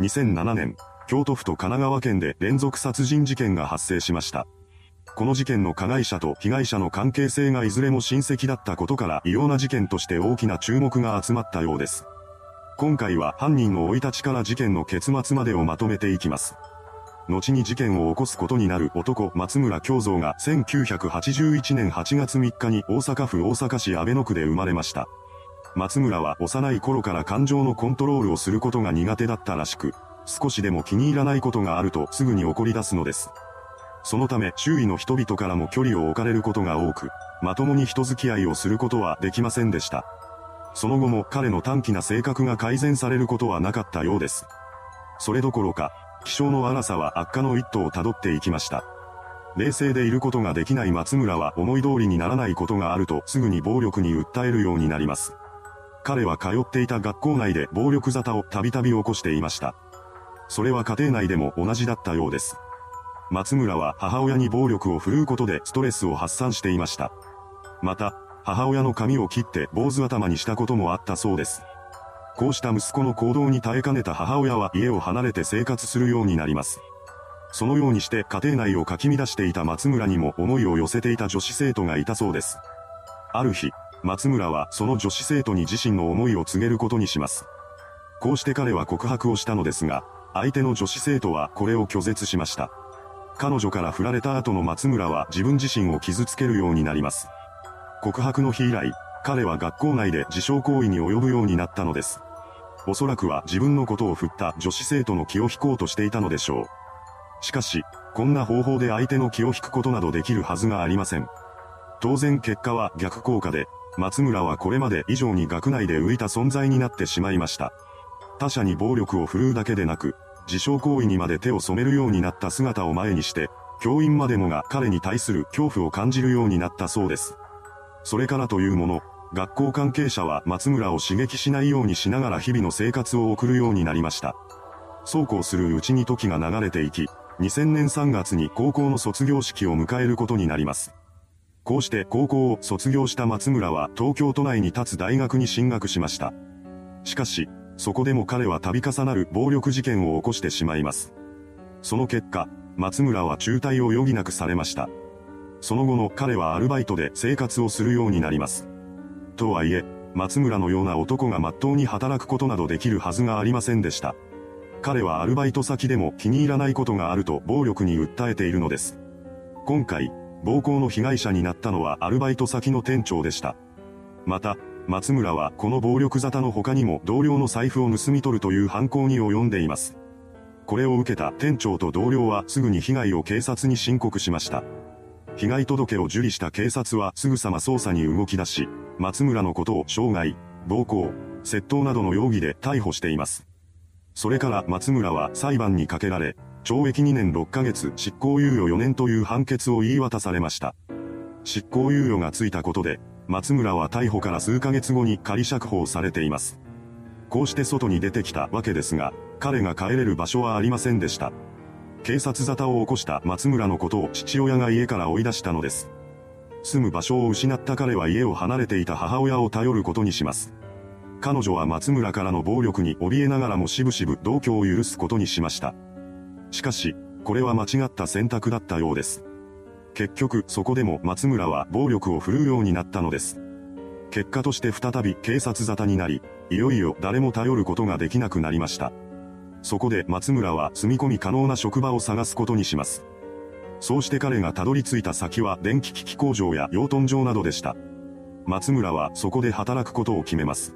2007年、京都府と神奈川県で連続殺人事件が発生しました。この事件の加害者と被害者の関係性がいずれも親戚だったことから異様な事件として大きな注目が集まったようです。今回は犯人の生い立ちから事件の結末までをまとめていきます。後に事件を起こすことになる男松村京三が1981年8月3日に大阪府大阪市阿倍野区で生まれました。松村は幼い頃から感情のコントロールをすることが苦手だったらしく、少しでも気に入らないことがあるとすぐに怒り出すのです。そのため周囲の人々からも距離を置かれることが多く、まともに人付き合いをすることはできませんでした。その後も彼の短気な性格が改善されることはなかったようです。それどころか、気象の荒さは悪化の一途をたどっていきました。冷静でいることができない松村は思い通りにならないことがあるとすぐに暴力に訴えるようになります。彼は通っていた学校内で暴力沙汰をたびたび起こしていました。それは家庭内でも同じだったようです。松村は母親に暴力を振るうことでストレスを発散していました。また、母親の髪を切って坊主頭にしたこともあったそうです。こうした息子の行動に耐えかねた母親は家を離れて生活するようになります。そのようにして家庭内をかき乱していた松村にも思いを寄せていた女子生徒がいたそうです。ある日、松村はその女子生徒に自身の思いを告げることにします。こうして彼は告白をしたのですが、相手の女子生徒はこれを拒絶しました。彼女から振られた後の松村は自分自身を傷つけるようになります。告白の日以来、彼は学校内で自傷行為に及ぶようになったのです。おそらくは自分のことを振った女子生徒の気を引こうとしていたのでしょう。しかし、こんな方法で相手の気を引くことなどできるはずがありません。当然結果は逆効果で、松村はこれまで以上に学内で浮いた存在になってしまいました。他者に暴力を振るうだけでなく、自傷行為にまで手を染めるようになった姿を前にして、教員までもが彼に対する恐怖を感じるようになったそうです。それからというもの、学校関係者は松村を刺激しないようにしながら日々の生活を送るようになりました。そうこうするうちに時が流れていき、2000年3月に高校の卒業式を迎えることになります。こうして高校を卒業した松村は東京都内に立つ大学に進学しました。しかし、そこでも彼は度重なる暴力事件を起こしてしまいます。その結果、松村は中退を余儀なくされました。その後の彼はアルバイトで生活をするようになります。とはいえ、松村のような男が真っ当に働くことなどできるはずがありませんでした。彼はアルバイト先でも気に入らないことがあると暴力に訴えているのです。今回、暴行の被害者になったのはアルバイト先の店長でした。また、松村はこの暴力沙汰の他にも同僚の財布を盗み取るという犯行に及んでいます。これを受けた店長と同僚はすぐに被害を警察に申告しました。被害届を受理した警察はすぐさま捜査に動き出し、松村のことを傷害、暴行、窃盗などの容疑で逮捕しています。それから松村は裁判にかけられ、懲役2年6ヶ月執行猶予4年という判決を言い渡されました。執行猶予がついたことで、松村は逮捕から数ヶ月後に仮釈放されています。こうして外に出てきたわけですが、彼が帰れる場所はありませんでした。警察沙汰を起こした松村のことを父親が家から追い出したのです。住む場所を失った彼は家を離れていた母親を頼ることにします。彼女は松村からの暴力に怯えながらもしぶしぶ同居を許すことにしました。しかし、これは間違った選択だったようです。結局そこでも松村は暴力を振るうようになったのです。結果として再び警察沙汰になり、いよいよ誰も頼ることができなくなりました。そこで松村は住み込み可能な職場を探すことにします。そうして彼がたどり着いた先は電気機器工場や養豚場などでした。松村はそこで働くことを決めます。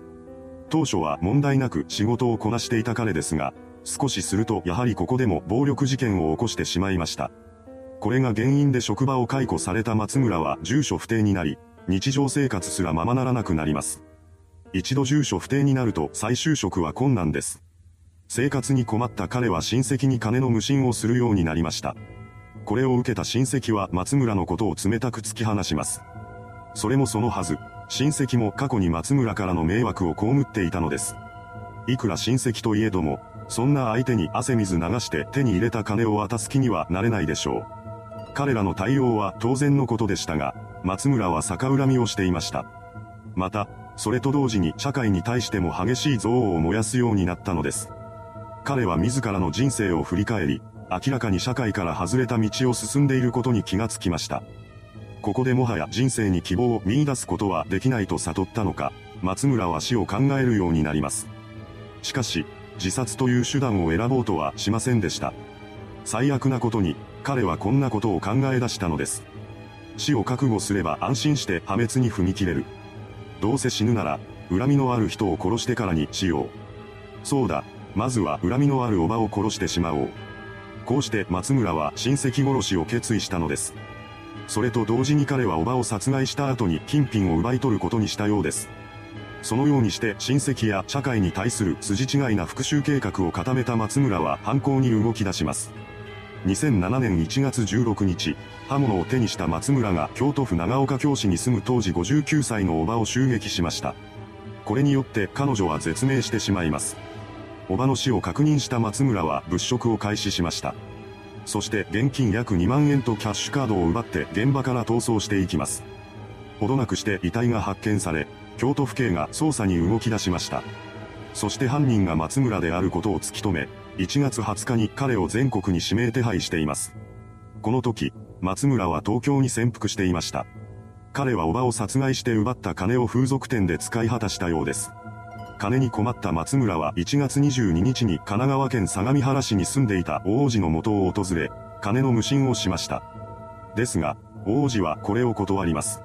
当初は問題なく仕事をこなしていた彼ですが、少しするとやはりここでも暴力事件を起こしてしまいました。これが原因で職場を解雇された松村は住所不定になり、日常生活すらままならなくなります。一度住所不定になると再就職は困難です。生活に困った彼は親戚に金の無心をするようになりました。これを受けた親戚は松村のことを冷たく突き放します。それもそのはず、親戚も過去に松村からの迷惑を被っていたのです。いくら親戚といえども、そんな相手に汗水流して手に入れた金を渡す気にはなれないでしょう。彼らの対応は当然のことでしたが、松村は逆恨みをしていました。また、それと同時に社会に対しても激しい憎悪を燃やすようになったのです。彼は自らの人生を振り返り、明らかに社会から外れた道を進んでいることに気がつきました。ここでもはや人生に希望を見出すことはできないと悟ったのか、松村は死を考えるようになります。しかし、自殺という手段を選ぼうとはしませんでした。最悪なことに、彼はこんなことを考え出したのです。死を覚悟すれば安心して破滅に踏み切れる。どうせ死ぬなら、恨みのある人を殺してからにしよう。そうだ、まずは恨みのある叔母を殺してしまおう。こうして松村は親戚殺しを決意したのです。それと同時に彼は叔母を殺害した後に金品を奪い取ることにしたようです。そのようにして親戚や社会に対する筋違いな復讐計画を固めた松村は犯行に動き出します。2007年1月16日、刃物を手にした松村が京都府長岡京市に住む当時59歳の叔母を襲撃しました。これによって彼女は絶命してしまいます。叔母の死を確認した松村は物色を開始しました。そして現金約2万円とキャッシュカードを奪って現場から逃走していきます。ほどなくして遺体が発見され、京都府警が捜査に動き出しました。そして犯人が松村であることを突き止め、1月20日に彼を全国に指名手配しています。この時、松村は東京に潜伏していました。彼は叔母を殺害して奪った金を風俗店で使い果たしたようです。金に困った松村は1月22日に神奈川県相模原市に住んでいた王子の元を訪れ、金の無心をしました。ですが、王子はこれを断ります。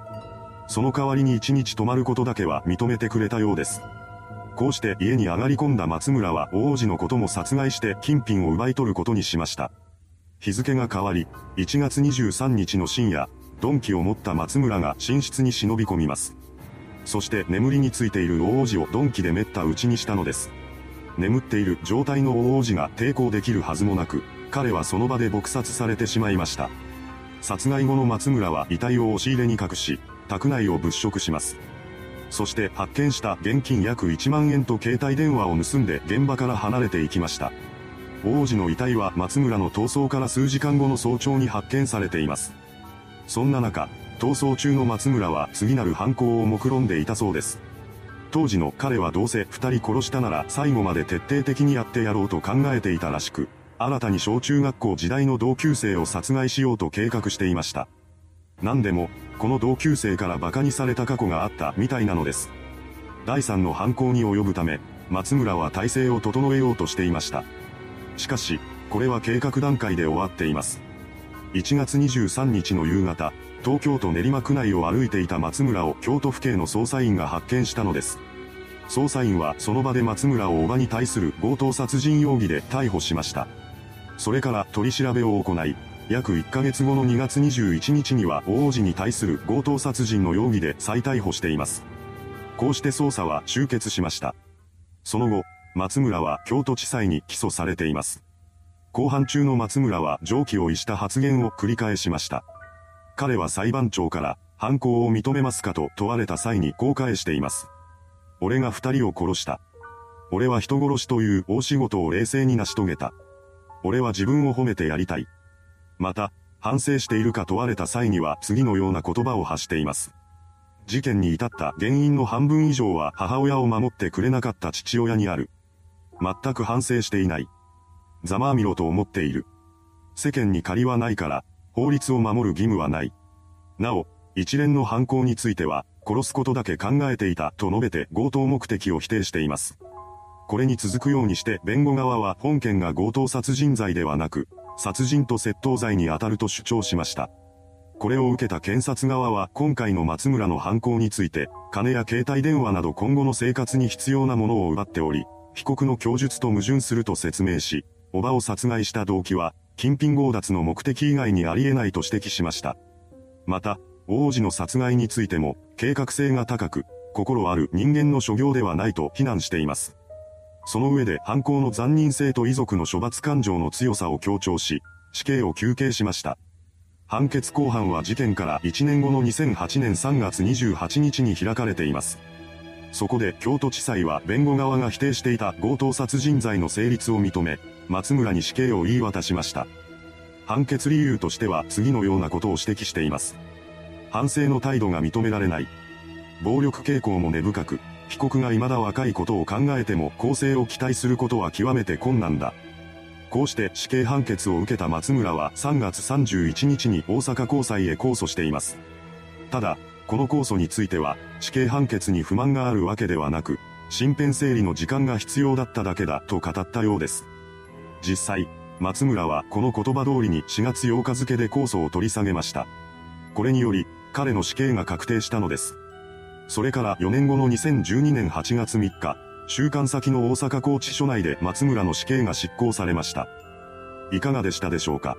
その代わりに1日泊まることだけは認めてくれたようです。こうして家に上がり込んだ松村は王子のことも殺害して金品を奪い取ることにしました。日付が変わり、1月23日の深夜、鈍器を持った松村が寝室に忍び込みます。そして眠りについている王子を鈍器で滅った打ちにしたのです。眠っている状態の王子が抵抗できるはずもなく、彼はその場で撲殺されてしまいました。殺害後の松村は遺体を押し入れに隠し、宅内を物色します。そして発見した現金約1万円と携帯電話を盗んで現場から離れていきました。王子の遺体は松村の逃走から数時間後の早朝に発見されています。そんな中、逃走中の松村は次なる犯行を目論んでいたそうです。当時の彼はどうせ二人殺したなら最後まで徹底的にやってやろうと考えていたらしく、新たに小中学校時代の同級生を殺害しようと計画していました。何でも、この同級生から馬鹿にされた過去があったみたいなのです。第三の犯行に及ぶため、松村は体制を整えようとしていました。しかし、これは計画段階で終わっています。1月23日の夕方、東京都練馬区内を歩いていた松村を京都府警の捜査員が発見したのです。捜査員はその場で松村を叔母に対する強盗殺人容疑で逮捕しました。それから取り調べを行い、約1ヶ月後の2月21日には王子に対する強盗殺人の容疑で再逮捕しています。こうして捜査は終結しました。その後、松村は京都地裁に起訴されています。後半中の松村は上記を逸した発言を繰り返しました。彼は裁判長から犯行を認めますかと問われた際にこう返しています。俺が二人を殺した。俺は人殺しという大仕事を冷静に成し遂げた。俺は自分を褒めてやりたい。また、反省しているか問われた際には次のような言葉を発しています。事件に至った原因の半分以上は母親を守ってくれなかった父親にある。全く反省していない。ざまあみろと思っている。世間に借りはないから、法律を守る義務はない。なお、一連の犯行については、殺すことだけ考えていたと述べて強盗目的を否定しています。これに続くようにして弁護側は本件が強盗殺人罪ではなく、殺人と窃盗罪に当たると主張しました。これを受けた検察側は今回の松村の犯行について、金や携帯電話など今後の生活に必要なものを奪っており、被告の供述と矛盾すると説明し、叔母を殺害した動機は、金品強奪の目的以外にあり得ないと指摘しました。また、王子の殺害についても、計画性が高く、心ある人間の所業ではないと非難しています。その上で犯行の残忍性と遺族の処罰感情の強さを強調し、死刑を求刑しました。判決公判は事件から1年後の2008年3月28日に開かれています。そこで京都地裁は弁護側が否定していた強盗殺人罪の成立を認め、松村に死刑を言い渡しました。判決理由としては次のようなことを指摘しています。反省の態度が認められない。暴力傾向も根深く、被告が未だ若いことを考えても公正を期待することは極めて困難だ。こうして死刑判決を受けた松村は3月31日に大阪高裁へ控訴しています。ただ、この控訴については、死刑判決に不満があるわけではなく、身辺整理の時間が必要だっただけだと語ったようです。実際、松村はこの言葉通りに4月8日付で控訴を取り下げました。これにより、彼の死刑が確定したのです。それから4年後の2012年8月3日、収監先の大阪拘置所内で松村の死刑が執行されました。いかがでしたでしょうか？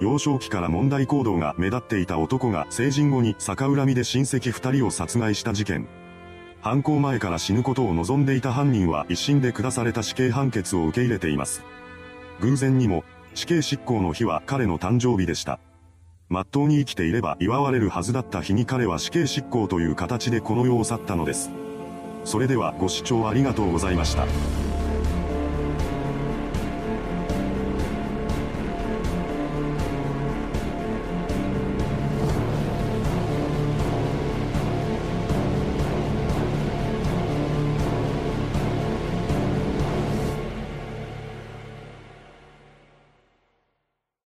幼少期から問題行動が目立っていた男が成人後に逆恨みで親戚二人を殺害した事件。犯行前から死ぬことを望んでいた犯人は一審で下された死刑判決を受け入れています。偶然にも、死刑執行の日は彼の誕生日でした。真っ当に生きていれば祝われるはずだった日に彼は死刑執行という形でこの世を去ったのです。それではご視聴ありがとうございました。